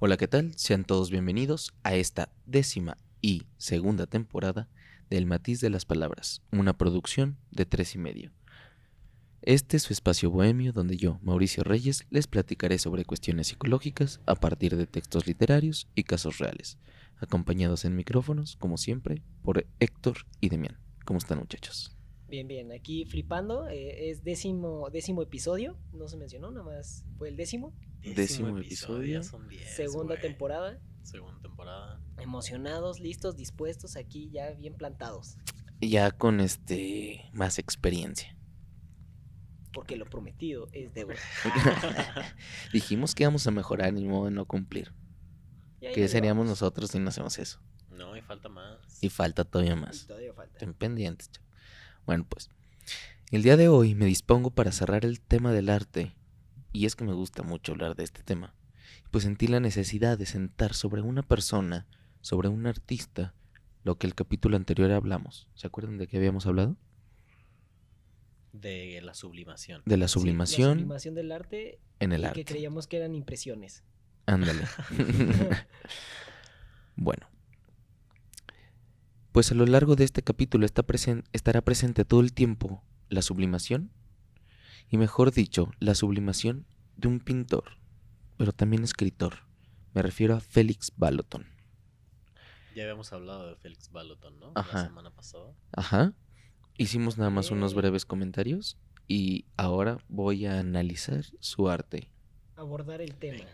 Hola, ¿qué tal? Sean todos bienvenidos a esta décima y segunda temporada del Matiz de las Palabras, una producción de tres y medio. Este es su espacio bohemio donde yo, Mauricio Reyes, les platicaré sobre cuestiones psicológicas a partir de textos literarios y casos reales, acompañados en micrófonos, como siempre, por Héctor y Demián. ¿Cómo están muchachos? Bien, bien, aquí flipando, eh, es décimo, décimo episodio, no se mencionó, nada más fue el décimo. Décimo episodio. son diez, segunda temporada, Segunda temporada. emocionados, listos, dispuestos, aquí ya bien plantados, Ya con este más experiencia. porque lo prometido es deuda. Dijimos que íbamos a mejorar ni modo de no cumplir. ¿Qué seríamos vamos. nosotros si no hacemos eso? No, y falta más. Y falta todavía Y más. todavía falta. Estén pendientes, chavos. Bueno, pues. El día de hoy me dispongo para cerrar el tema del arte. Y es que me gusta mucho hablar de este tema. Pues sentí la necesidad de sentar sobre una persona, sobre un artista, lo que el capítulo anterior hablamos. ¿Se acuerdan de qué habíamos hablado? De la sublimación. De la Sí, sublimación la sublimación del arte en el y arte. que creíamos que eran impresiones. Ándale. bueno. Pues a lo largo de este capítulo está presen- estará presente todo el tiempo la sublimación, y mejor dicho, la sublimación de un pintor, pero también escritor. Me refiero a Félix Baloton. Ya habíamos hablado de Félix Baloton, ¿no? Ajá. La semana pasada. Ajá. Hicimos nada más unos Ok. breves comentarios y ahora voy a analizar su arte. Abordar el tema.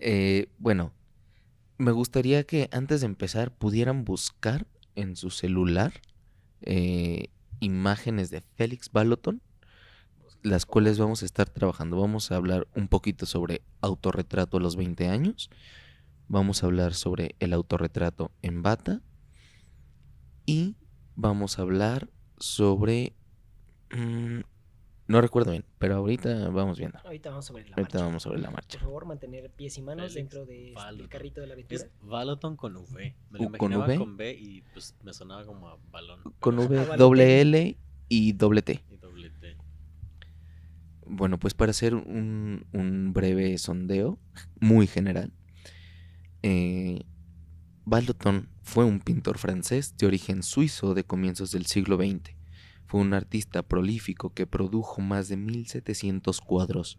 Eh, bueno, me gustaría que antes de empezar pudieran buscar en su celular eh, imágenes de Félix Baloton, las cuales vamos a estar trabajando. Vamos a hablar un poquito sobre autorretrato a los 20 años. Vamos a hablar sobre el autorretrato en bata. Y vamos a hablar sobre... mm, no recuerdo bien, pero ahorita vamos viendo. Ahorita vamos sobre la Ahorita marcha. vamos sobre la marcha. Por favor, mantener pies y manos dentro de- del Baloton. carrito de la aventura. Es con V. Me lo ¿O con V? con V y pues me sonaba como a balón. Con V, Balotelli. doble L y doble T. Y doble T. Bueno, pues para hacer un, un breve sondeo muy general, eh, fue un pintor francés de origen suizo de comienzos del siglo XX. Fue un artista prolífico que produjo más de 1700 cuadros,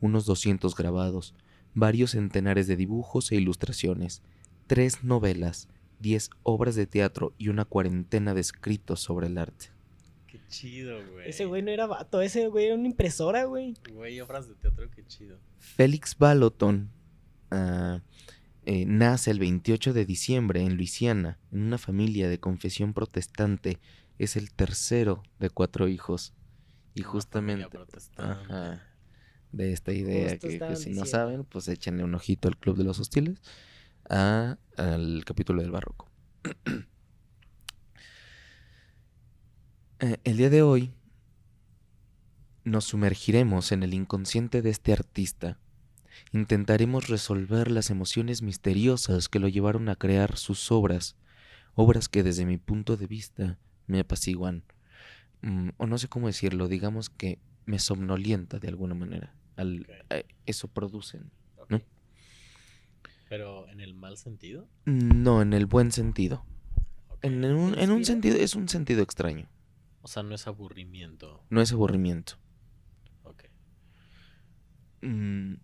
unos 200 grabados, varios centenares de dibujos e ilustraciones, tres novelas, 10 obras de teatro y una cuarentena de escritos sobre el arte. Qué chido, güey. Ese güey no era vato, ese güey era una impresora, güey. Güey, obras de teatro, qué chido. Félix Baloton ah, eh, nace el 28 de diciembre en Luisiana, en una familia de confesión protestante. Es el tercero de cuatro hijos. Y justamente ajá, de esta idea Justo que, si no saben, pues échenle un ojito al Club de los Hostiles, a- al capítulo del barroco. Eh, el día de hoy nos sumergiremos en el inconsciente de este artista. Intentaremos resolver las emociones misteriosas que lo llevaron a crear sus obras, obras que desde mi punto de vista me apaciguan, mm, o no sé cómo decirlo, digamos que me somnolienta de alguna manera. Al, eh, eso producen. ¿No? Pero en el mal sentido. No, en el buen sentido. En, en un, en un sentido, es un sentido extraño. O sea, no es aburrimiento. No es aburrimiento. Ok. Mm,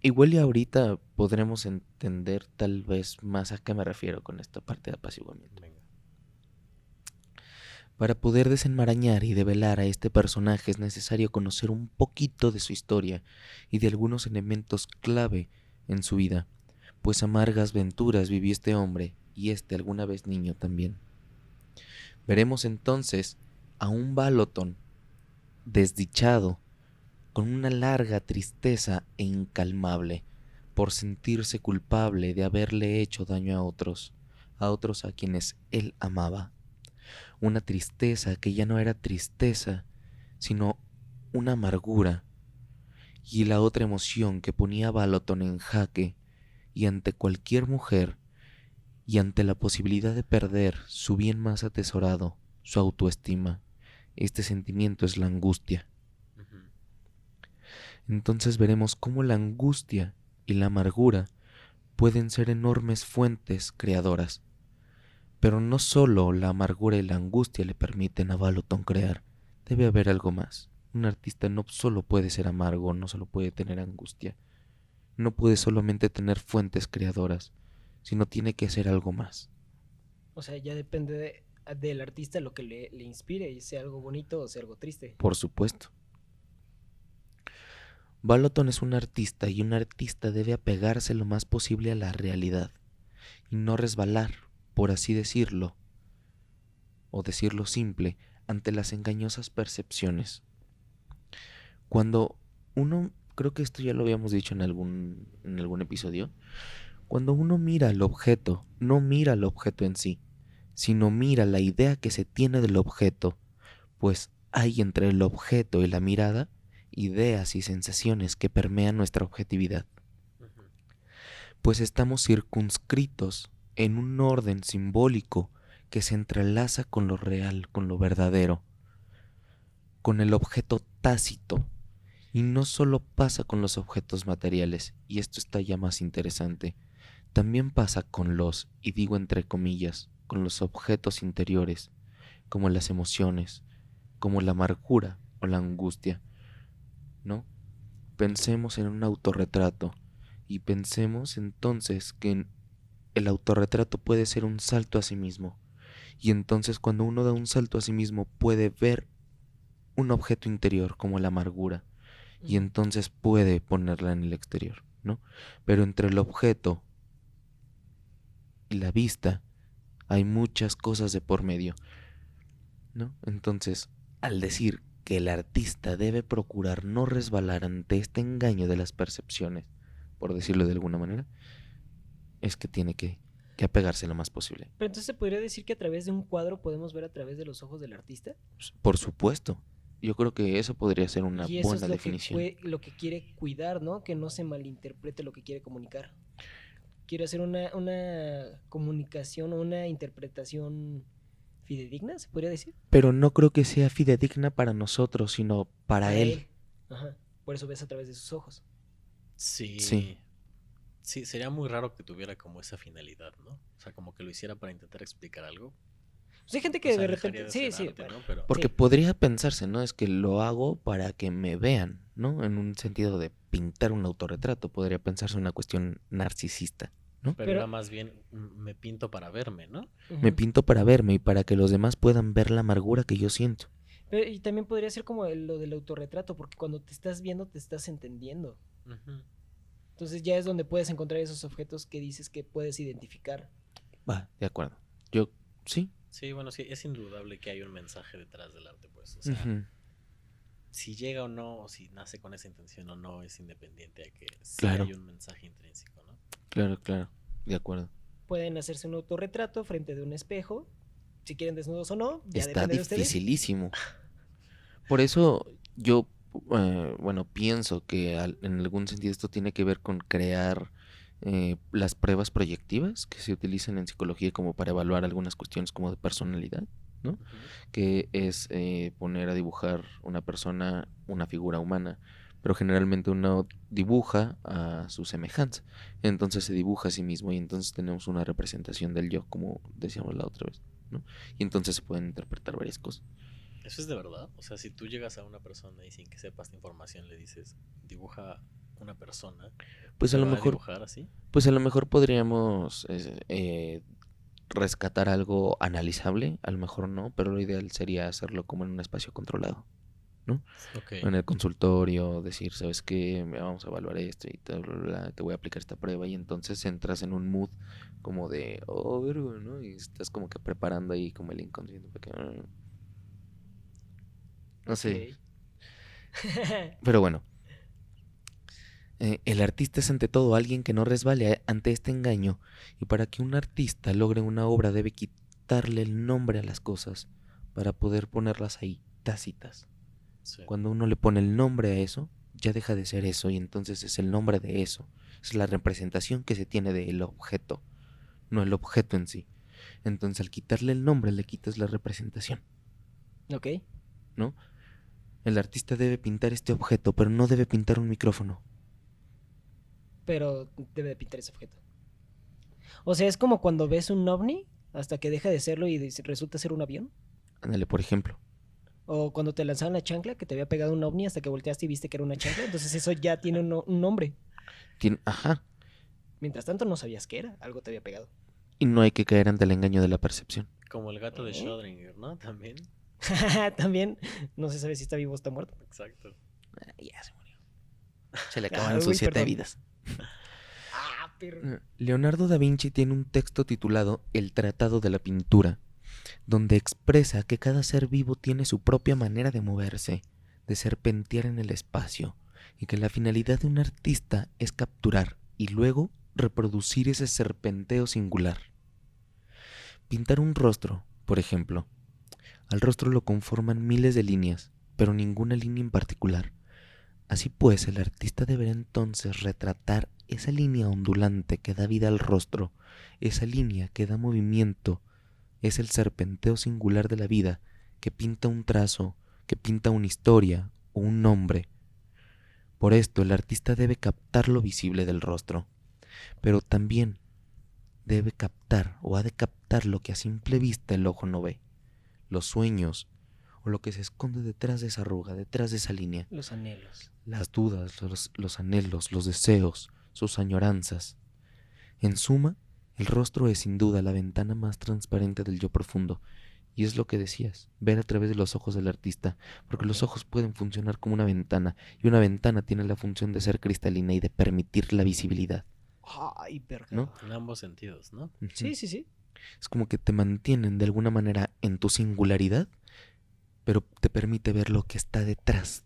igual y ahorita podremos entender tal vez más a qué me refiero con esta parte de apaciguamiento. Para poder desenmarañar y develar a este personaje es necesario conocer un poquito de su historia y de algunos elementos clave en su vida, pues amargas venturas vivió este hombre y este alguna vez niño también. Veremos entonces a un Baloton desdichado, con una larga tristeza e incalmable por sentirse culpable de haberle hecho daño a otros, a otros a quienes él amaba una tristeza que ya no era tristeza, sino una amargura, y la otra emoción que ponía a en jaque, y ante cualquier mujer, y ante la posibilidad de perder su bien más atesorado, su autoestima, este sentimiento es la angustia. Entonces veremos cómo la angustia y la amargura pueden ser enormes fuentes creadoras. Pero no solo la amargura y la angustia le permiten a Baloton crear, debe haber algo más. Un artista no solo puede ser amargo, no solo puede tener angustia, no puede solamente tener fuentes creadoras, sino tiene que ser algo más. O sea, ya depende de- del artista lo que le, le inspire, y sea algo bonito o sea algo triste. Por supuesto. Baloton es un artista y un artista debe apegarse lo más posible a la realidad y no resbalar, por así decirlo, o decirlo simple, ante las engañosas percepciones. Cuando uno, creo que esto ya lo habíamos dicho en algún, en algún episodio, cuando uno mira el objeto, no mira el objeto en sí, sino mira la idea que se tiene del objeto, pues hay entre el objeto y la mirada ideas y sensaciones que permean nuestra objetividad, pues estamos circunscritos en un orden simbólico que se entrelaza con lo real, con lo verdadero, con el objeto tácito. Y no solo pasa con los objetos materiales, y esto está ya más interesante, también pasa con los, y digo entre comillas, con los objetos interiores, como las emociones, como la amargura o la angustia, ¿no? Pensemos en un autorretrato y pensemos entonces que el autorretrato puede ser un salto a sí mismo. Y entonces cuando uno da un salto a sí mismo puede ver un objeto interior como la amargura y entonces puede ponerla en el exterior, ¿no? Pero entre el objeto y la vista hay muchas cosas de por medio, ¿no? Entonces, al decir que el artista debe procurar no resbalar ante este engaño de las percepciones, por decirlo de alguna manera, es que tiene que, que apegarse lo más posible. Pero entonces se podría decir que a través de un cuadro podemos ver a través de los ojos del artista. Por supuesto, yo creo que eso podría ser una y eso buena es lo definición. que, lo que quiere cuidar, ¿no? Que no se malinterprete lo que quiere comunicar. Quiere hacer una, una comunicación o una interpretación fidedigna, se podría decir. Pero no creo que sea fidedigna para nosotros, sino para él. Ajá. Por eso ves a través de sus ojos. Sí. Sí. Sí, sería muy raro que tuviera como esa finalidad, ¿no? O sea, como que lo hiciera para intentar explicar algo. Pues hay gente O que sea, de repente. de Sí, sí. arte, bueno. ¿no? Pero Porque Sí. podría pensarse, ¿no? Es que lo hago para que me vean, ¿no? En un sentido de pintar un autorretrato. Podría pensarse una cuestión narcisista. pero, Pero- era más bien mm, me pinto para verme, ¿no? Me pinto para verme y para que los demás puedan ver la amargura que yo siento. Pero- y también podría ser como lo del autorretrato, porque cuando te estás viendo te estás entendiendo. Entonces ya es donde puedes encontrar esos objetos que dices que puedes identificar. Va, de acuerdo. Yo, sí. Sí, bueno, sí, es indudable que hay un mensaje detrás del arte, pues. O sea, si llega o no, o si nace con esa intención o no, es independiente a que sí Claro. hay un mensaje intrínseco, ¿no? Claro, claro. De acuerdo. Pueden hacerse un autorretrato frente de un espejo. Si quieren desnudos o no, ya Está depende de ustedes. dificilísimo. Por eso yo, eh, bueno, pienso que al- en algún sentido esto tiene que ver con crear eh, las pruebas proyectivas que se utilizan en psicología como para evaluar algunas cuestiones como de personalidad, Ujú. que es eh, poner a dibujar una persona, una figura humana, pero generalmente uno dibuja a su semejanza, entonces se dibuja a sí mismo y entonces tenemos una representación del yo, como decíamos la otra vez, ¿no? Y entonces se pueden interpretar varias cosas. Eso es de verdad. O sea, si tú llegas a una persona y sin que sepas esta información le dices, dibuja una persona, Pues a ¿te lo mejor, dibujar así? pues a lo mejor podríamos eh, rescatar algo analizable, a lo mejor no, pero lo ideal sería hacerlo como en un espacio controlado. Ok. En el consultorio, decir, ¿sabes qué? Vamos a evaluar esto y tal, bla, bla, bla, te voy a aplicar esta prueba y entonces entras en un mood como de, oh, vergo, ¿no? Y estás como que preparando ahí como el inconsciente. porque, ah. No sé, pero bueno. Eh, el artista es ante todo alguien que no resbale a- ante este engaño y para que un artista logre una obra debe quitarle el nombre a las cosas para poder ponerlas ahí, tácitas. Sí. Cuando uno le pone el nombre a eso, ya deja de ser eso y entonces es el nombre de eso. Es la representación que se tiene del objeto, no el objeto en sí. Entonces al quitarle el nombre le quitas la representación, ok. ¿No? El artista debe pintar este objeto, pero no debe pintar un micrófono. Pero debe de pintar ese objeto. O sea, es como cuando ves un ovni hasta que deja de serlo y resulta ser un avión. Ándale, por ejemplo. O cuando te lanzaron la chancla, que te había pegado un ovni hasta que volteaste y viste que era una chancla. Entonces eso ya tiene un, no- un nombre. Tien- Ajá. Mientras tanto no sabías qué era, algo te había pegado. Y no hay que caer ante el engaño de la percepción. Como el gato de. Schrödinger, ¿no? También. También no se sabe si está vivo o está muerto. Exacto. Ah, ya se murió. Se le Ah, acabaron uy, sus siete perdón. vidas. Ah, perro. Eh, Leonardo da Vinci tiene un texto titulado El Tratado de la Pintura, donde expresa que cada ser vivo tiene su propia manera de moverse, de serpentear en el espacio, y que la finalidad de un artista es capturar y luego reproducir ese serpenteo singular. Pintar un rostro, por ejemplo. Al rostro lo conforman miles de líneas, pero ninguna línea en particular. Así pues, el artista deberá entonces retratar esa línea ondulante que da vida al rostro, esa línea que da movimiento, es el serpenteo singular de la vida que pinta un trazo, que pinta una historia o un nombre. Por esto el artista debe captar lo visible del rostro, pero también debe captar o ha de captar lo que a simple vista el ojo no ve, los sueños o lo que se esconde detrás de esa arruga, detrás de esa línea Los anhelos. las dudas, los, los anhelos, los deseos, sus añoranzas. En suma, el rostro es sin duda la ventana más transparente del yo profundo, y es lo que decías, ver a través de los ojos del artista, porque los ojos pueden funcionar como una ventana, y una ventana tiene la función de ser cristalina y de permitir la visibilidad. Ay, perro. ¿No? En ambos sentidos, ¿no? Sí, sí, sí. Es como que te mantienen de alguna manera en tu singularidad, pero te permite ver lo que está detrás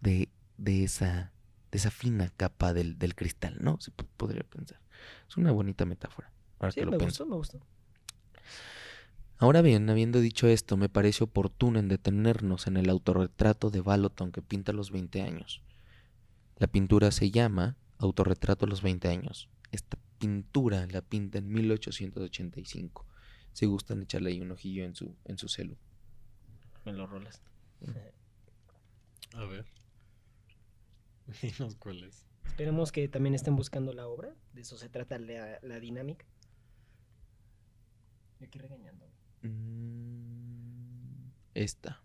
de, de esa, de esa fina capa del, del cristal, ¿no? Se po- podría pensar. Es una bonita metáfora. Ahora Sí, que lo me pienso. gustó, me gustó. Ahora bien, habiendo dicho esto, me parece oportuno en detenernos en el autorretrato de Baloton que pinta a los 20 años. La pintura se llama Autorretrato a los 20 años. Esta pintura la pinta en 1885. Si gustan echarle ahí un ojillo en su, en su celu. Me lo rolas. A ver. Dinos cuál es. Esperemos que también estén buscando la obra. De eso se trata la, la dinámica. Yo aquí regañando. Mm, Esta.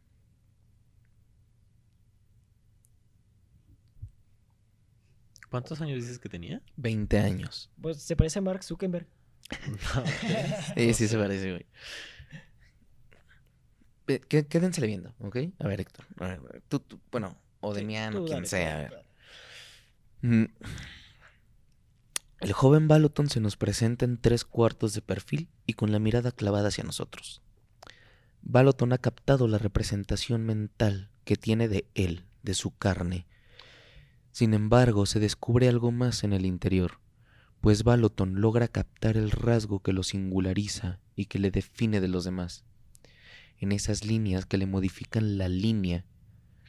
¿Cuántos años dices que tenía? 20 años. Pues se parece a Mark Zuckerberg. No, Sí, sí se parece, güey. Qué- Quédensele viendo, ¿ok? A ver, Héctor. A ver, tú, tú- bueno, o Sí, Demiano, tú quien dale, sea. a tú ver. dale. Mm. El joven Baloton se nos presenta en tres cuartos de perfil y con la mirada clavada hacia nosotros. Baloton ha captado la representación mental que tiene de él, de su carne. Sin embargo, se descubre algo más en el interior, pues Baloton logra captar el rasgo que lo singulariza y que le define de los demás. En esas líneas que le modifican la línea,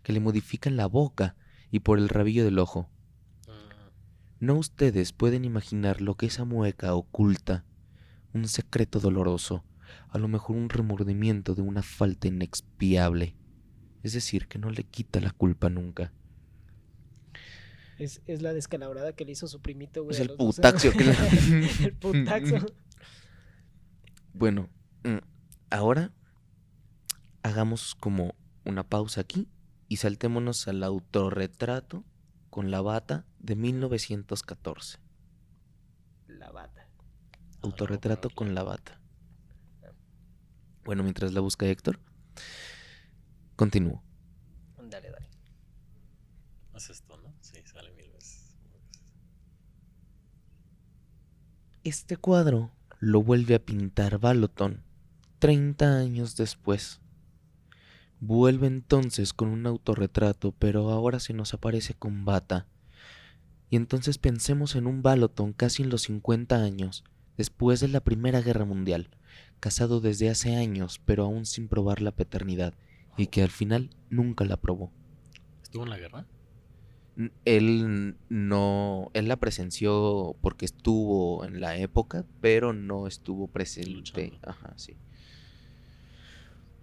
que le modifican la boca y por el rabillo del ojo. Mm, No ustedes pueden imaginar lo que esa mueca oculta, un secreto doloroso, a lo mejor un remordimiento de una falta inexpiable, es decir, que no le quita la culpa nunca. Es, es la descalabrada que le hizo su primito, güey. Es el putaxio que el putaxio. Bueno, mm, ahora hagamos como una pausa aquí y saltémonos al autorretrato con la bata de 1914. La bata. Autorretrato con la bata. Bueno, mientras la busca Héctor, continúo. Dale, dale. Es esto, ¿no? Sí, sale mil veces. Este cuadro lo vuelve a pintar Baloton 30 años después. Vuelve entonces con un autorretrato, pero ahora se nos aparece con bata. Y entonces pensemos en un Baloton casi en los 50 años, después de la Primera Guerra Mundial, casado desde hace años, pero aún sin probar la paternidad, y que al final nunca la probó. ¿Estuvo en la guerra? Él no, él la presenció porque estuvo en la época, pero no estuvo presente. Ajá, sí.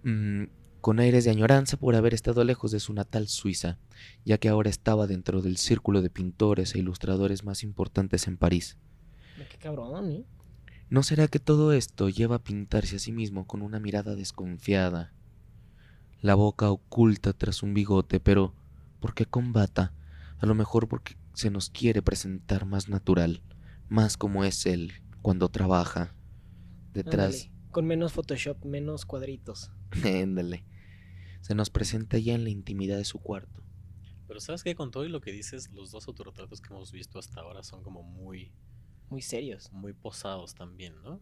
Mm, con aires de añoranza por haber estado lejos de su natal Suiza, ya que ahora estaba dentro del círculo de pintores e ilustradores más importantes en París. Qué cabrón, ¿eh? ¿No será que todo esto lleva a pintarse a sí mismo con una mirada desconfiada? La boca oculta tras un bigote, pero ¿por qué combata? A lo mejor porque se nos quiere presentar más natural, más como es él cuando trabaja. Detrás, Ándale, Con menos Photoshop, menos cuadritos. Éndale. Se nos presenta ya en la intimidad de su cuarto. Pero sabes que con todo y lo que dices, los dos autorretratos que hemos visto hasta ahora son como muy, Muy serios. muy posados también, ¿no?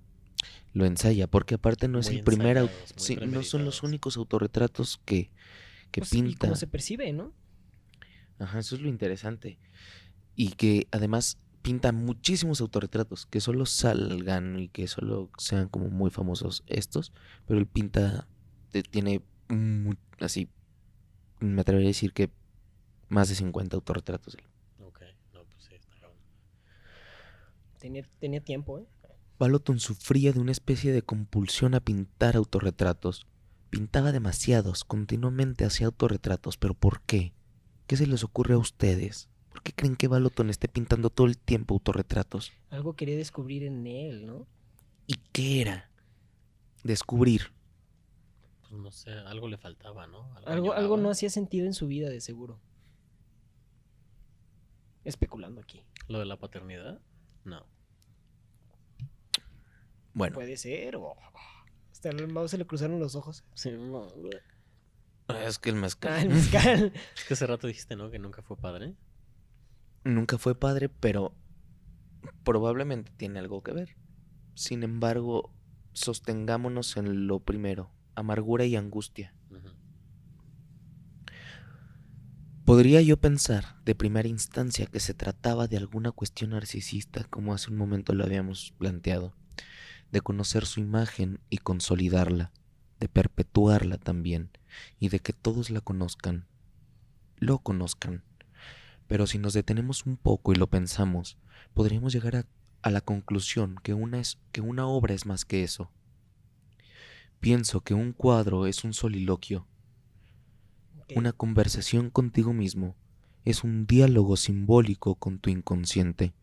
Lo ensaya, porque aparte no es Muy el primer sí, no son los únicos autorretratos que, que Pues, y pinta. cómo se percibe, ¿no? Ajá, eso es lo interesante. Y que además pinta muchísimos autorretratos, que solo salgan y que solo sean como muy famosos estos, pero él pinta, eh, tiene así, me atrevería a decir que más de 50 autorretratos. él. Ok, no, pues sí, está. Tenía, tenía tiempo, ¿eh? Baloton sufría de una especie de compulsión a pintar autorretratos. Pintaba demasiados, continuamente hacía autorretratos, pero ¿por qué? ¿Qué se les ocurre a ustedes? ¿Por qué creen que Baloton esté pintando todo el tiempo autorretratos? Algo quería descubrir en él, ¿no? ¿Y qué era? Descubrir. Pues no sé, algo le faltaba, ¿no? Algo, algo no hacía sentido en su vida, de seguro. Especulando aquí. ¿Lo de la paternidad? No. Bueno, Puede ser, o. Hasta el mouse se le cruzaron los ojos. Sí, no. Es que el mezcal Ah, el mezcal. Es que hace rato dijiste, ¿no? Que nunca fue padre. nunca fue padre, pero probablemente tiene algo que ver. Sin embargo, sostengámonos en lo primero, amargura y angustia. Podría yo pensar de primera instancia que se trataba de alguna cuestión narcisista, como hace un momento lo habíamos planteado, de conocer su imagen y consolidarla, de perpetuarla también, y de que todos la conozcan, lo conozcan. Pero si nos detenemos un poco y lo pensamos, podríamos llegar a, a la conclusión que una, es, que una obra es más que eso. Pienso que un cuadro es un soliloquio, una conversación contigo mismo es un diálogo simbólico con tu inconsciente.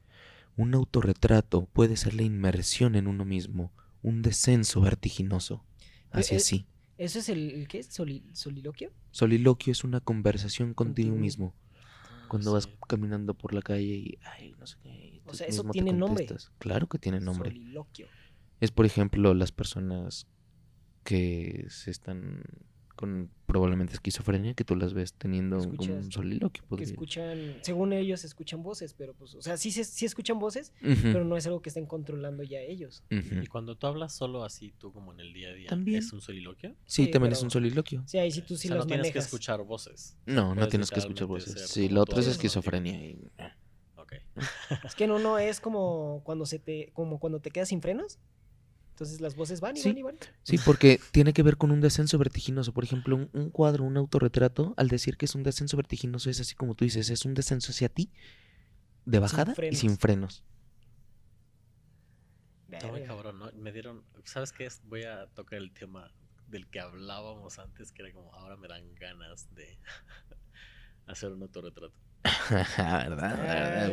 Un autorretrato puede ser la inmersión en uno mismo, un descenso vertiginoso hacia eh, sí. ¿Eso es el, el qué? ¿Soli- ¿Soliloquio? Soliloquio es una conversación contigo Contigo mismo. Cuando vas caminando por la calle y, ay, no sé qué, O sea, eso tiene nombre. Claro que tiene nombre. Soliloquio. Es, por ejemplo, las personas que se están con probablemente esquizofrenia, que tú las ves teniendo un- como un soliloquio. Que podría- escuchan, según ellos, escuchan voces, pero pues, o sea, sí, se- sí escuchan voces, pero no es algo que estén controlando ya ellos. Y cuando tú hablas solo así, tú como en el día a día, También. ¿es un soliloquio? Sí, Sí, también es un soliloquio. Sea, ahí sí tú sí o sea, no las tienes que escuchar voces. No, no tienes que escuchar voces. Sí, lo otro es esquizofrenia. y-. Ok. Es que en uno es como cuando se te, como cuando te quedas sin frenos. Entonces las voces van y Sí. van y van. Sí, porque tiene que ver con un descenso vertiginoso. Por ejemplo, un, un cuadro, un autorretrato, al decir que es un descenso vertiginoso, es así como tú dices, es un descenso hacia ti, de bajada y sin frenos. Está muy Verga. cabrón, ¿no? Me dieron, ¿sabes qué? es? Voy a tocar el tema del que hablábamos antes, que era como, ahora me dan ganas de hacer un autorretrato. ¿Verdad?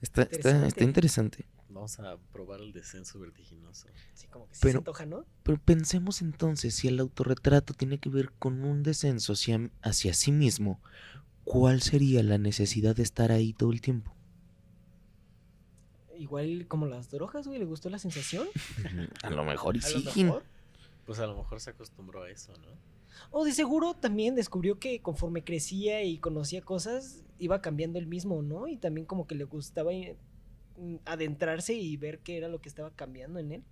Está, está, está Interesante. Vamos a probar el descenso vertiginoso. Sí, como que sí Pero- se antoja, ¿no? Pero pensemos entonces, si el autorretrato tiene que ver con un descenso hacia, hacia sí mismo, ¿cuál sería la necesidad de estar ahí todo el tiempo? Igual como las drogas, güey, le gustó la sensación. A lo mejor y sí. mejor. Pues a lo mejor se acostumbró a eso, ¿no? O de seguro también descubrió que conforme crecía y conocía cosas, iba cambiando el mismo, ¿no? Y también como que le gustaba eh, adentrarse y ver qué era lo que estaba cambiando en él.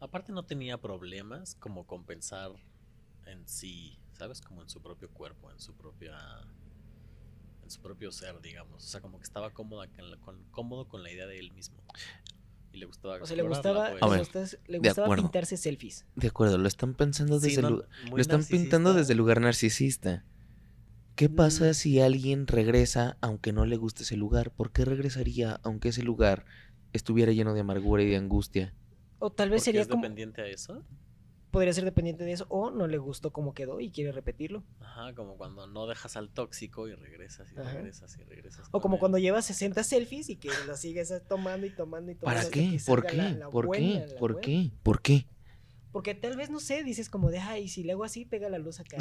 Aparte no tenía problemas como compensar en sí, ¿sabes? Como en su propio cuerpo, en su propia en su propio ser, digamos. O sea, como que estaba cómoda con la- con- cómodo con la idea de él mismo. Y le gustaba O sea, le gustaba, pues. Ver, le pintarse selfies. De acuerdo, lo están pensando Sí, desde no, el lo están pintando desde el lugar narcisista. ¿Qué Mm. pasa si alguien regresa aunque no le guste ese lugar? ¿Por qué regresaría aunque ese lugar estuviera lleno de amargura y de angustia? O tal vez Porque sería es como... dependiente a eso. podría ser dependiente de eso o no le gustó cómo quedó y quiere repetirlo. Ajá, como cuando no dejas al tóxico y regresas y Ajá. regresas y regresas. O como él. cuando llevas 60 selfies y que lo sigues tomando y tomando y tomando. ¿Para qué? ¿Por qué? la- la ¿Por buena, qué? ¿Por buena. qué? ¿Por qué? Porque tal vez, no sé, dices como de, ay, si le hago así, pega la luz acá.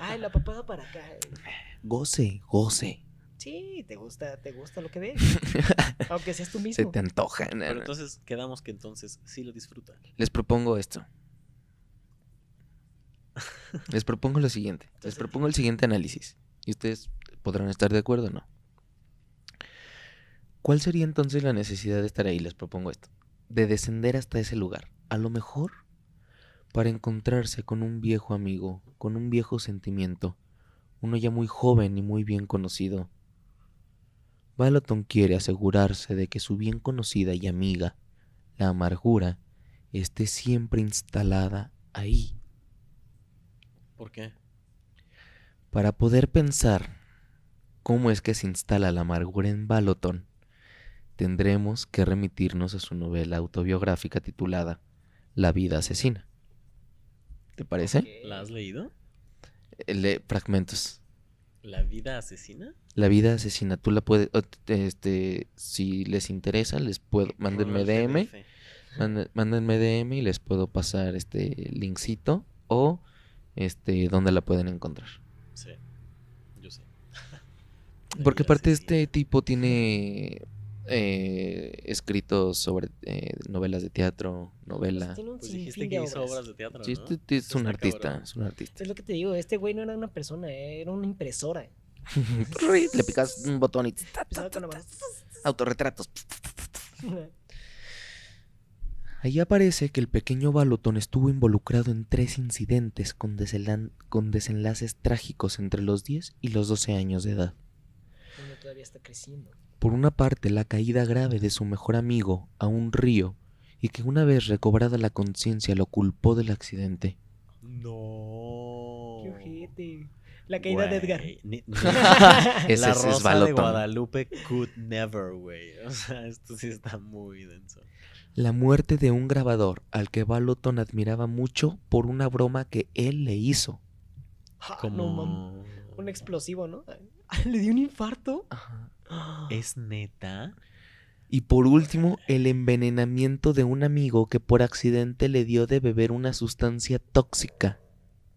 Ay, la papada para acá. güey". Goce, goce. Sí, te gusta, te gusta lo que ves. Aunque seas tú mismo. Se te antoja. no, Pero entonces quedamos que entonces sí lo disfruta. Les propongo esto. Les propongo lo siguiente. Les propongo el siguiente análisis. Y ustedes podrán estar de acuerdo o no. ¿Cuál sería entonces la necesidad de estar ahí? Les propongo esto. De descender hasta ese lugar. A lo mejor para encontrarse con un viejo amigo, con un viejo sentimiento, uno ya muy joven y muy bien conocido. Baloton quiere asegurarse de que su bien conocida y amiga, la amargura, esté siempre instalada ahí, ¿Por qué? para poder pensar cómo es que se instala la amargura en Baloton, tendremos que remitirnos a su novela autobiográfica titulada La vida asesina. ¿Te parece? ¿La has leído? Eh, lee fragmentos. ¿La vida asesina? La vida asesina, tú la puedes, este, si les interesa, les puedo, mándenme DM, mándenme DM y les puedo pasar este linkcito o este, dónde la pueden encontrar. Sí, yo sé. Porque aparte asesina. este tipo tiene eh, escritos sobre eh, novelas de teatro, novela. Tiene un Pues dijiste que hizo obras. obras de teatro, Sí, ¿no? este- este es un artista, cabrón. es un artista. Es lo que te digo, este güey no era una persona, eh, era una impresora. Le picas un botón y autorretratos. Ahí aparece que el pequeño Balotón estuvo involucrado en tres incidentes con, desenlan- con desenlaces trágicos entre los 10 y los 12 años de edad. Uno todavía está creciendo. Por una parte, la caída grave de su mejor amigo a un río y que una vez recobrada la conciencia lo culpó del accidente. No. Qué ojete. La caída de Edgar. Güey, ni- ni- Ese la es Rosa de. Guadalupe could never, güey. O sea, esto sí está muy denso. La muerte de un grabador al que Balotón admiraba mucho por una broma que él le hizo. Ja, Como... No. Un explosivo, ¿no? Le dio un infarto. ¿Es neta? Y por último, el envenenamiento de un amigo que por accidente le dio de beber una sustancia tóxica.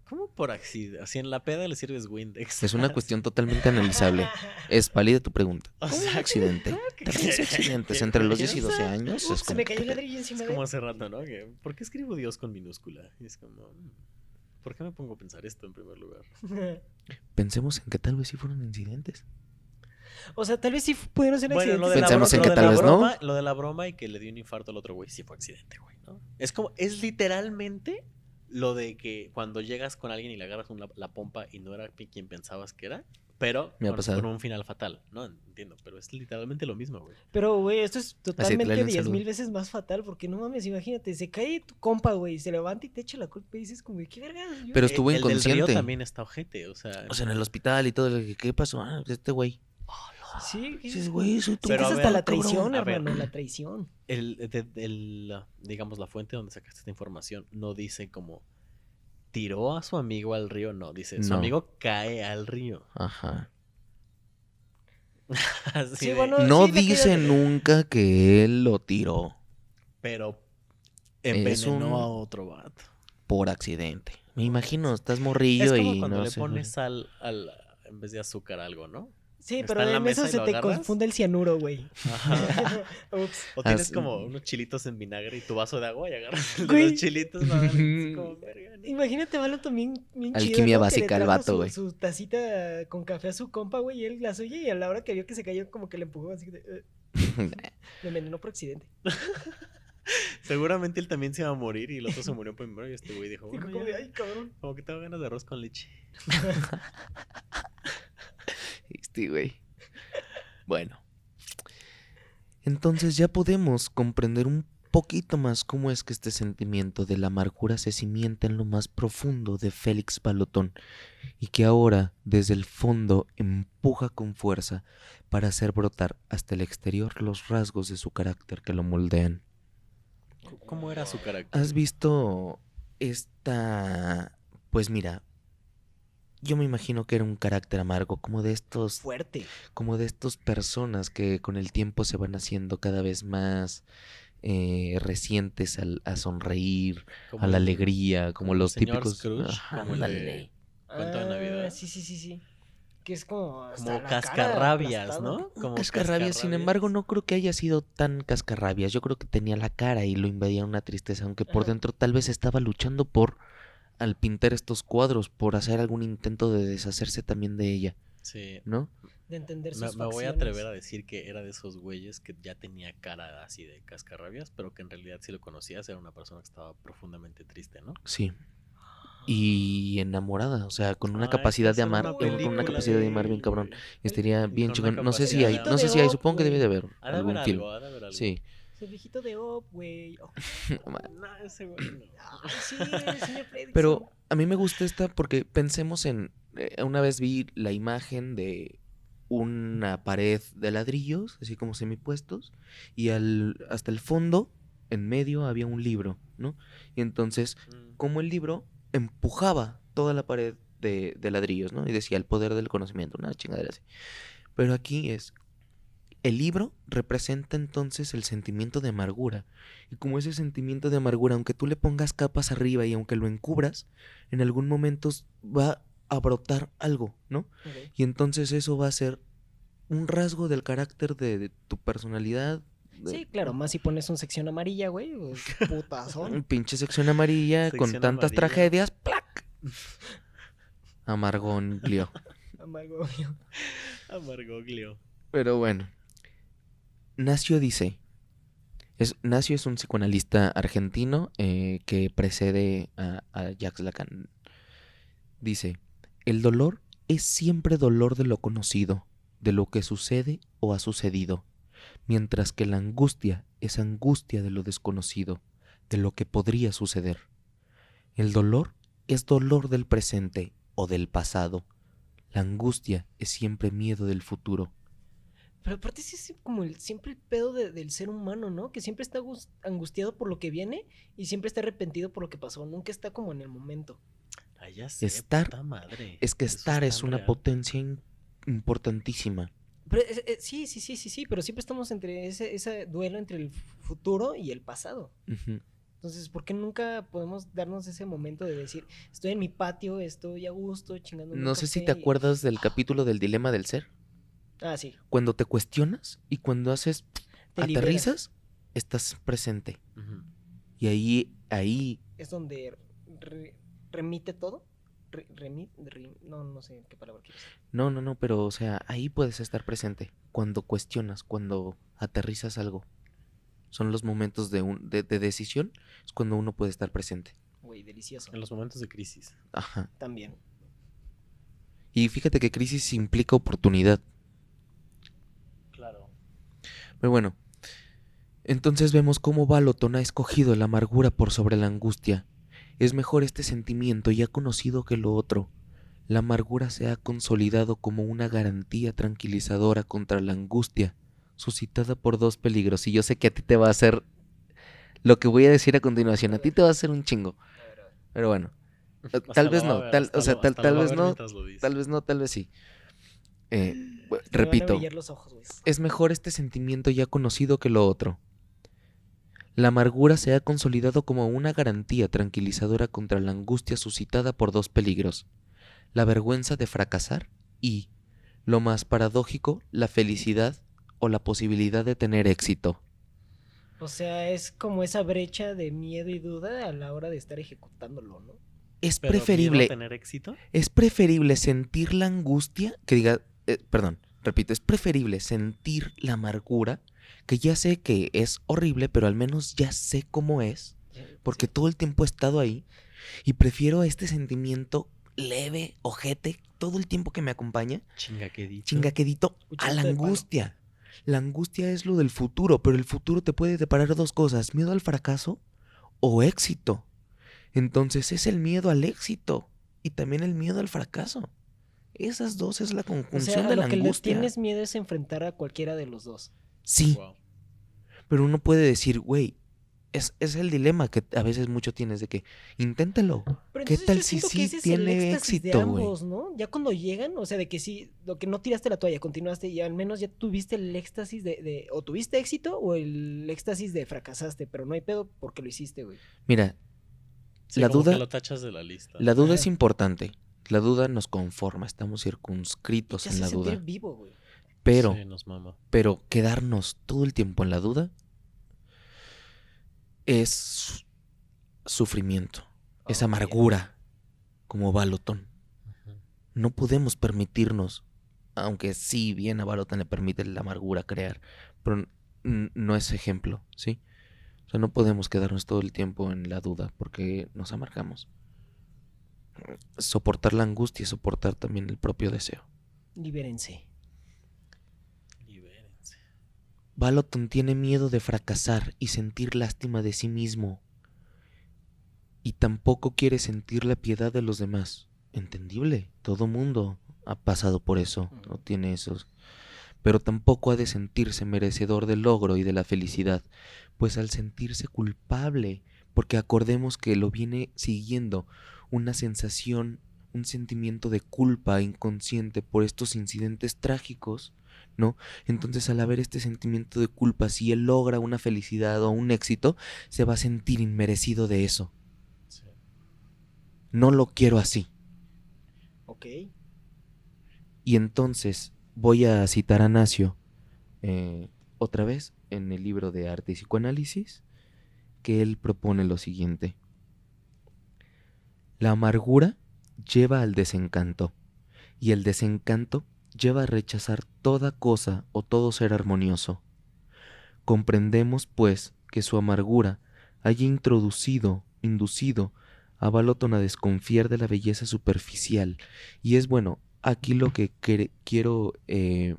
¿Cómo por accidente? Así en la peda le sirves Windex. Es una cuestión totalmente analizable. Es válida tu pregunta. O ¿Cómo sea, accidente? Tres accidentes que- entre los que- 10 y 12 años. Ups, Es se como me cayó el ladrillo Es encima como de hace rato, ¿no? Que, ¿Por qué escribo Dios con minúscula? Y es como... mm, ¿Por qué me pongo a pensar esto en primer lugar? Pensemos en que tal vez sí fueron incidentes. O sea, tal vez sí pudieron ser Bueno, lo de, la, Pensemos bro- en lo que de tal no. broma, lo de la broma y que le dio un infarto al otro güey, sí fue accidente, güey, ¿no? Es como, es literalmente lo de que cuando llegas con alguien y le agarras una- la pompa y no era quien pensabas que era, pero Me ha con, pasado. con un final fatal, ¿no? Entiendo, pero es literalmente lo mismo, güey. Pero, güey, esto es totalmente diez mil veces más fatal porque no mames, imagínate, se cae tu compa, güey, se levanta y te echa la culpa y dices como, ¿qué verga? Pero estuvo el, el del río inconsciente. también está ojete, o sea... O sea, en el hospital y todo. ¿Qué, qué pasó? Ah, este güey. Sí, ¿qué Dices, güey, soy tu Tú Pero es hasta ver, la cabrón. traición, ver. hermano, la traición. el, de- el, la- digamos, la fuente donde sacaste esta información no dice como tiró a su amigo al río, no, dice su No. amigo cae al río. Ajá. Así Sí, de- bueno, No sí, dice nunca que él lo tiró pero envenenó un- a otro vato. por accidente. Me imagino, estás morrillo Es como y cuando no le sé, pones sal al, en vez de azúcar algo, ¿no? Sí, pero en la en eso se te agarras. confunde el cianuro, güey. Ajá. Ups. O tienes Así- como unos chilitos en vinagre y tu vaso de agua y agarras el de Güey. los chilitos. como, verga, ¿no? Imagínate, Valo también bien chido, Alquimia básica el trajo vato, su- güey. Su tacita con café a su compa, güey, y él la suya, y a la hora que vio que se cayó, como que le empujó así de... eh, le envenenó por accidente. Seguramente él también se iba a morir y el otro se murió primero y este güey dijo, Dijo bueno, como de, ay, cabrón. como que tengo ganas de arroz con leche. Este güey. Bueno. Entonces ya podemos comprender un poquito más cómo es que este sentimiento de la amargura se cimienta en lo más profundo de Félix Balotón y que ahora desde el fondo empuja con fuerza para hacer brotar hasta el exterior los rasgos de su carácter que lo moldean. ¿Cómo era su carácter? ¿Has visto esta, pues mira, yo me imagino que era un carácter amargo, como de estos, Fuerte. como de estas personas que con el tiempo se van haciendo cada vez más eh, recientes al- a sonreír, Como a la alegría, como los señor típicos. Scrooge, Ajá, como el de- ándale. Cuento de Navidad. Ah, Sí, sí, sí, sí. Que es como. Como la cascarrabias. ¿no? Como cascarrabias, sin embargo, no creo que haya sido tan cascarrabias. Yo creo que tenía la cara y lo invadía una tristeza, aunque por Ajá. dentro tal vez estaba luchando por, al pintar estos cuadros, por hacer algún intento de deshacerse también de ella, Sí. ¿no? De entender Me, sus me voy a atrever a decir que era de esos güeyes que ya tenía cara así de cascarrabias, pero que en realidad si lo conocías era una persona que estaba profundamente triste, ¿no? Sí. Y enamorada, o sea, con una Ah, capacidad de una amar, con- una capacidad de amar bien de- cabrón. Estaría bien chingón. No sé si hay, de no sé si hay, supongo que debe de haber Ha de algún haber film. algo, ha de haber algo. Sí. El viejito de Op, güey. Oh, No, ese güey no. Ay, sí, el. Pero a mí me gusta esta porque pensemos en. eh, una vez vi la imagen de una pared de ladrillos, así como semipuestos, y al, hasta el fondo, en medio, había un libro, ¿no? Y entonces, Mm. como el libro empujaba toda la pared de, de ladrillos, ¿no? Y decía el poder del conocimiento, una chingadera así. Pero aquí es. El libro representa entonces el sentimiento de amargura. Y como ese sentimiento de amargura, aunque tú le pongas capas arriba y aunque lo encubras, en algún momento va a brotar algo, ¿no? Y entonces eso va a ser un rasgo del carácter de, de tu personalidad. de- Sí, claro, más si pones un sección amarilla, güey. Pues, Un putazón. pinche sección amarilla con tantas amarilla. tragedias. ¡Plac! Amargonglio. Amargo. Amargoglio. Pero bueno. Nacio dice. Es, Nacio es un psicoanalista argentino eh, que precede a, a Jacques Lacan. Dice, el dolor es siempre dolor de lo conocido, de lo que sucede o ha sucedido, mientras que la angustia es angustia de lo desconocido, de lo que podría suceder. El dolor es dolor del presente o del pasado. La angustia es siempre miedo del futuro. Pero aparte sí es como el, siempre el pedo de- del ser humano, ¿no? Que siempre está angus- angustiado por lo que viene y siempre está arrepentido por lo que pasó. Nunca está como en el momento. Ah, ya sé, Estar- puta madre. Es que Eso estar es una real. potencia importantísima. Pero sí, sí, sí, sí, sí. Pero siempre estamos entre ese, ese duelo entre el futuro y el pasado. Entonces, ¿por qué nunca podemos darnos ese momento de decir, estoy en mi patio, estoy a gusto, chingando No sé si te acuerdas del capítulo del dilema del ser. Ah, sí. Cuando te cuestionas y cuando haces Te liberas. aterrizas, estás presente. Y ahí, ahí, Es donde re- remite todo. Re- remi- re- no, no sé qué palabra quieres. no, no, no, pero o sea, ahí puedes estar presente. Cuando cuestionas, cuando aterrizas algo. Son los momentos de, un, de, de decisión, es cuando uno puede estar presente. Güey, delicioso. En los momentos de crisis. Ajá. También. Y fíjate que crisis implica oportunidad. Pero bueno, entonces vemos cómo Balotón ha escogido la amargura por sobre la angustia. Es mejor este sentimiento ya conocido que lo otro. La amargura se ha consolidado como una garantía tranquilizadora contra la angustia, suscitada por dos peligros. Y yo sé que a ti te va a hacer lo que voy a decir a continuación. A ti te va a hacer un chingo. Pero bueno, tal vez no, tal- o sea, tal- vez no, tal vez no, tal vez sí. Eh, repito. los ojos. Es mejor este sentimiento ya conocido que lo otro. La amargura se ha consolidado como una garantía tranquilizadora contra la angustia suscitada por dos peligros, la vergüenza de fracasar y, lo más paradójico, la felicidad o la posibilidad de tener éxito. O sea, es como esa brecha de miedo y duda a la hora de estar ejecutándolo, ¿no? Es Pero, ¿miedo a preferible, tener éxito? es preferible sentir la angustia que diga, eh, perdón, repito, es preferible sentir la amargura que ya sé que es horrible, pero al menos ya sé cómo es. porque todo el tiempo he estado ahí y prefiero este sentimiento leve, ojete, todo el tiempo que me acompaña, Chinga, ¿qué he dicho? chingaquedito, a la angustia. La angustia es lo del futuro, pero el futuro te puede deparar dos cosas, miedo al fracaso o éxito. Entonces es el miedo al éxito y también el miedo al fracaso. Esas dos es la O conjunción sea, a de lo la que le angustia. tienes miedo es enfrentar a cualquiera de los dos. Sí, Wow. pero uno puede decir, güey, es, es el dilema que a veces mucho tienes de que inténtalo. Pero ¿Qué tal yo si sí ese es el tiene éxito, güey? ambos, ¿no? Ya cuando llegan, o sea, de que sí, lo que no tiraste la toalla, continuaste y al menos ya tuviste el éxtasis de, de- o tuviste éxito o el éxtasis de fracasaste, pero no hay pedo porque lo hiciste, güey. Mira, Sí, La como que duda- lo tachas de la lista. la duda es importante. La duda nos conforma, estamos circunscritos en la duda. vivo, güey. Pero, Sí, nos mama. pero quedarnos todo el tiempo en la duda es sufrimiento, es amargura, como Balotón. No podemos permitirnos, aunque sí bien a Balotón le permite la amargura crear, pero no es ejemplo, ¿sí? O sea, no podemos quedarnos todo el tiempo en la duda porque nos amargamos. Soportar la angustia, soportar también el propio deseo. Libérense. Libérense. Baloton tiene miedo de fracasar y sentir lástima de sí mismo. Y tampoco quiere sentir la piedad de los demás. Entendible, todo mundo ha pasado por eso, no tiene esos. Pero tampoco ha de sentirse merecedor del logro y de la felicidad, pues al sentirse culpable, porque acordemos que lo viene siguiendo una sensación, un sentimiento de culpa inconsciente por estos incidentes trágicos, ¿no? Entonces al haber este sentimiento de culpa, si él logra una felicidad o un éxito, se va a sentir inmerecido de eso. Sí. No lo quiero así. Ok. Y entonces voy a citar a Nacio eh, otra vez en el libro de Arte y Psicoanálisis, que él propone lo siguiente. La amargura lleva al desencanto, y el desencanto lleva a rechazar toda cosa o todo ser armonioso. Comprendemos, pues, que su amargura haya introducido, inducido a Baloton a desconfiar de la belleza superficial, y es bueno, aquí lo que quiero eh,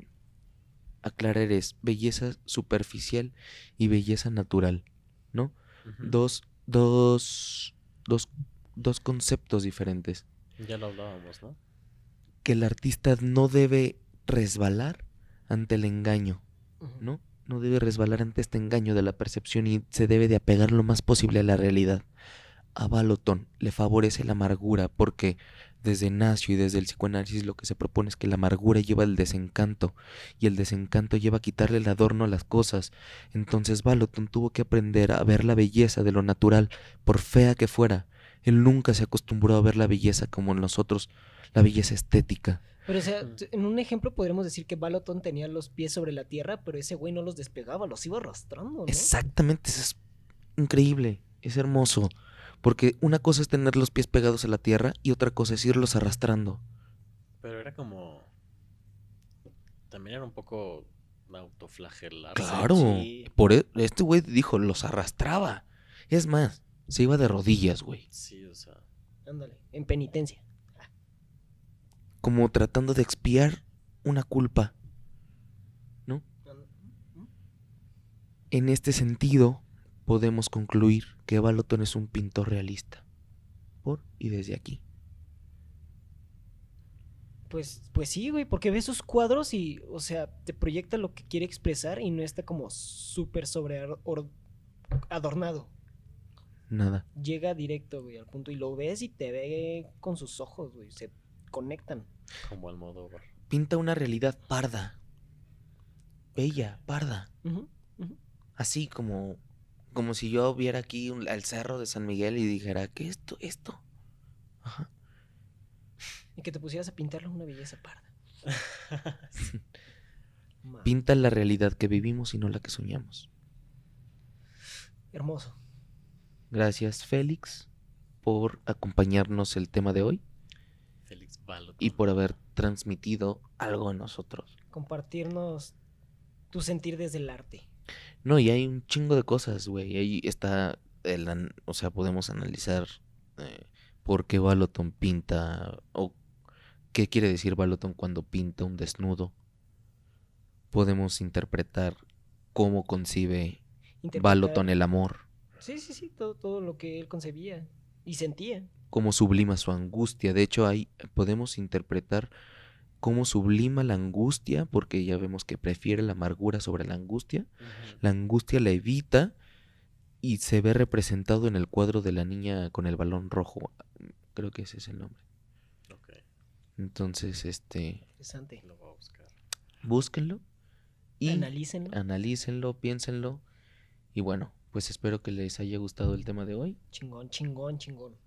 aclarar es belleza superficial y belleza natural, ¿no? Dos, dos, dos, dos conceptos diferentes. Ya lo hablábamos, ¿no? Que el artista no debe resbalar ante el engaño. ¿no? No debe resbalar ante este engaño de la percepción y se debe de apegar lo más posible a la realidad. A Balotón le favorece la amargura porque desde Nacio y desde el psicoanálisis lo que se propone es que la amargura lleva al desencanto y el desencanto lleva a quitarle el adorno a las cosas. Entonces Balotón tuvo que aprender a ver la belleza de lo natural, por fea que fuera. Él nunca se acostumbró a ver la belleza como nosotros, la belleza estética. Pero, o sea, Mm. en un ejemplo podríamos decir que Baloton tenía los pies sobre la tierra, pero ese güey no los despegaba, los iba arrastrando, ¿no? Exactamente, eso es increíble, es hermoso. Porque una cosa es tener los pies pegados a la tierra y otra cosa es irlos arrastrando. Pero era como. También era un poco autoflagelarse. Claro, sí. por e- este güey dijo, los arrastraba. Es más, se iba de rodillas, güey. Sí, o sea. Ándale, en penitencia. Como tratando de expiar una culpa. En este sentido, podemos concluir que Baloton es un pintor realista. Por y desde aquí. Pues, pues sí, güey, porque ves sus cuadros y, o sea, te proyecta lo que quiere expresar y no está como súper sobre or- adornado. Nada. Llega directo, güey, al punto y lo ves y te ve con sus ojos, güey, se conectan. Como Almodóvar. Pinta una realidad parda. Bella, parda. Así como, como si yo viera aquí un- el cerro de San Miguel y dijera, ¿qué es esto? Esto. Ajá. Y que te pusieras a pintarlo una belleza parda. Pinta la realidad que vivimos y no la que soñamos. Hermoso. Gracias, Félix, por acompañarnos el tema de hoy Félix Baloton. y por haber transmitido algo a nosotros. Compartirnos tu sentir desde el arte. No, y hay un chingo de cosas, güey. Ahí está, el an- o sea, podemos analizar eh, por qué Baloton pinta o qué quiere decir Baloton cuando pinta un desnudo. Podemos interpretar cómo concibe Baloton el amor, Sí, sí, sí, todo, todo lo que él concebía y sentía. cómo sublima su angustia. De hecho, ahí podemos interpretar cómo sublima la angustia, porque ya vemos que prefiere la amargura sobre la angustia. La angustia la evita y se ve representado en el cuadro de la niña con el balón rojo. Creo que ese es el nombre. Ok, Entonces, este, Interesante. lo voy a buscar. búsquenlo y Analícenlo. analícenlo, piénsenlo. Y bueno, pues espero que les haya gustado el tema de hoy. Chingón, chingón, chingón.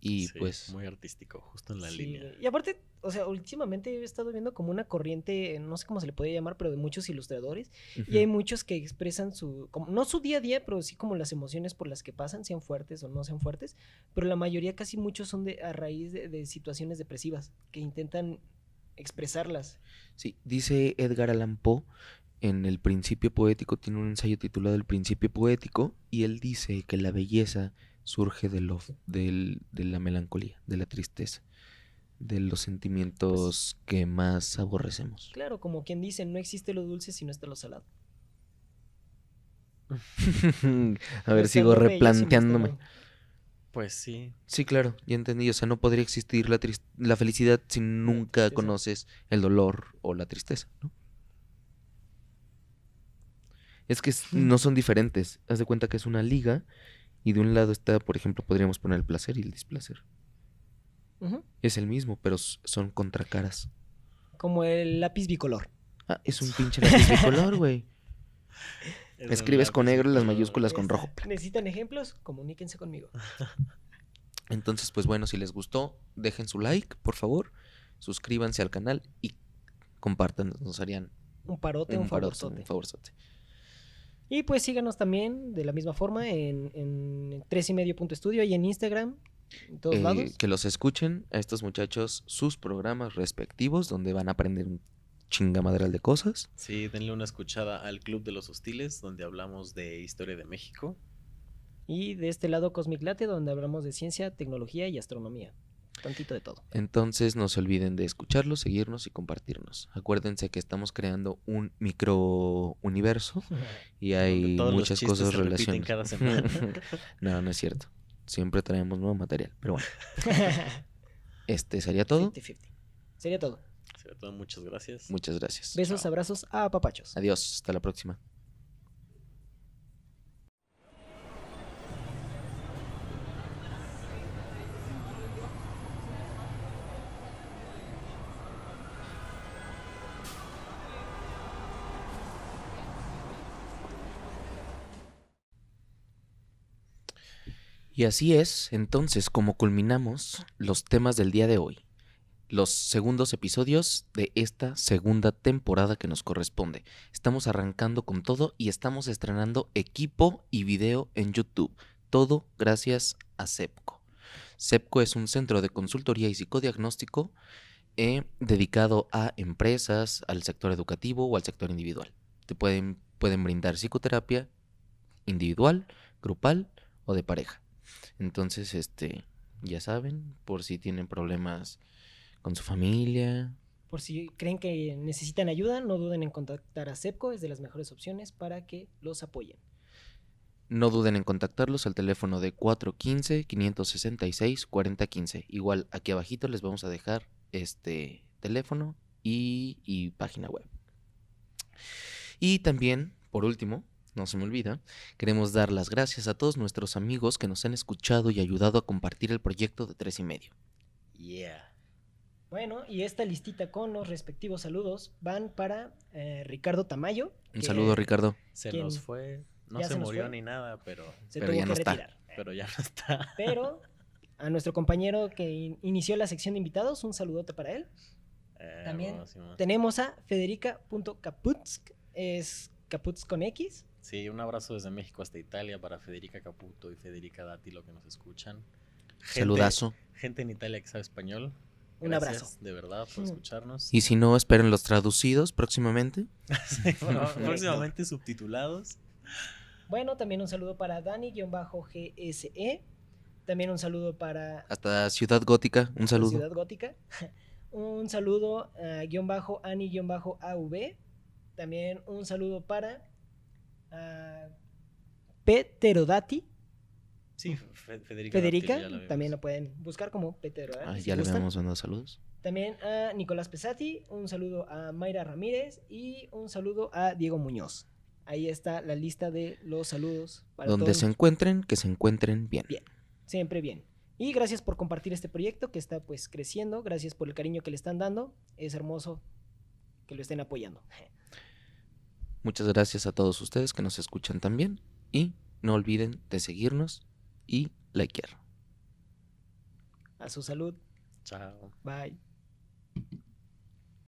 Y Sí, pues, Muy artístico, justo en la Sí, línea. Y aparte, o sea, últimamente he estado viendo como una corriente, no sé cómo se le puede llamar, pero de muchos ilustradores. Y hay muchos que expresan su, como, no su día a día, pero sí como las emociones por las que pasan, sean fuertes o no sean fuertes. Pero la mayoría, casi muchos son de, a raíz de, de situaciones depresivas, que intentan expresarlas. sí, dice Edgar Allan Poe en El Principio Poético, tiene un ensayo titulado El Principio Poético, y él dice que la belleza surge de, lo, del- de la melancolía, de la tristeza, de los sentimientos que más aborrecemos. Claro, como quien dice, no existe lo dulce si no está lo salado. A ver, sigo replanteándome. Pues sí, Sí, claro, ya entendí. O sea, no podría existir la, la felicidad si nunca conoces el dolor o la tristeza, ¿no? Es que no son diferentes. Haz de cuenta que es una liga y de un lado está, por ejemplo, podríamos poner el placer y el displacer. Es el mismo, pero son contracaras. Como el lápiz bicolor. Ah, es un pinche lápiz bicolor, güey. es Escribes con negro y las mayúsculas con rojo. ¿Necesitan ejemplos? Comuníquense conmigo. Entonces, pues bueno, si les gustó, dejen su like, por favor. Suscríbanse al canal y compartan. Nos harían Un parote, un, un favorzote. un favorzote. Y pues síganos también de la misma forma en, en tres y medio punto estudio y en Instagram, en todos Eh, lados. que los escuchen a estos muchachos sus programas respectivos donde van a aprender un chingamadral de cosas. Sí, denle una escuchada al Club de los Hostiles, donde hablamos de historia de México. Y de este lado Cosmic Late, donde hablamos de ciencia, tecnología y astronomía. Tantito de todo. Entonces no se olviden de escucharlos, seguirnos y compartirnos. Acuérdense que estamos creando un micro universo y hay todos muchas cosas se relacionadas. cada semana. no, no es cierto. Siempre traemos nuevo material. Pero bueno, este sería todo. 50-50. Sería todo. Sobre todo, muchas gracias. Muchas gracias. Besos, Chao. abrazos, a papachos. Adiós, hasta la próxima. Y así es, entonces, como culminamos los temas del día de hoy, los segundos episodios de esta segunda temporada que nos corresponde. Estamos arrancando con todo y estamos estrenando equipo y video en YouTube. Todo gracias a CEPCO. CEPCO es un centro de consultoría y psicodiagnóstico eh, dedicado a empresas, al sector educativo o al sector individual. Te pueden, pueden brindar psicoterapia individual, grupal o de pareja. Entonces, este, ya saben, por si tienen problemas con su familia. Por si creen que necesitan ayuda, no duden en contactar a CEPCO, es de las mejores opciones para que los apoyen. No duden en contactarlos al teléfono de 415-566-4015. Igual aquí abajito les vamos a dejar este teléfono y, y página web. Y también, por último, no se me olvida, queremos dar las gracias a todos nuestros amigos que nos han escuchado y ayudado a compartir el proyecto de tres y medio. Yeah. Bueno, y esta listita con los respectivos saludos van para eh, Ricardo Tamayo. Un que saludo, Ricardo. Se nos fue. No ¿Ya se, murió fue? ni nada, pero, Se Pero tuvo ya que no está. retirar. pero ya no está. Pero a nuestro compañero que in- inició la sección de invitados, un saludote para él. Eh, También bueno, Simón. Tenemos a federica.kaputsk, es Kaputsk con X. Sí, un abrazo desde México hasta Italia para Federica Caputo y Federica Dátilo que nos escuchan. Gente- Saludazo. Gente en Italia que sabe español. Un abrazo. De verdad, por Mm. escucharnos. Y si no, esperen los traducidos próximamente. Sí, bueno, próximamente subtitulados. Bueno, también un saludo para Dani-GSE. También un saludo para Hasta Ciudad Gótica, un saludo. Ciudad Gótica. un saludo a guion bajo Ani-AV. También un saludo para Ah, uh, Pterodati. Sí, Federica. También lo pueden buscar como Pterodati. Ah, ya si le habíamos saludos. También a Nicolás Pesati, un saludo a Mayra Ramírez y un saludo a Diego Muñoz. Ahí está la lista de los saludos. Para Donde se encuentren, que se encuentren bien. Bien, siempre bien. Y gracias por compartir este proyecto que está pues creciendo. Gracias por el cariño que le están dando. Es hermoso que lo estén apoyando. Muchas gracias a todos ustedes que nos escuchan también y no olviden de seguirnos y likear. A su salud. Chao. Bye.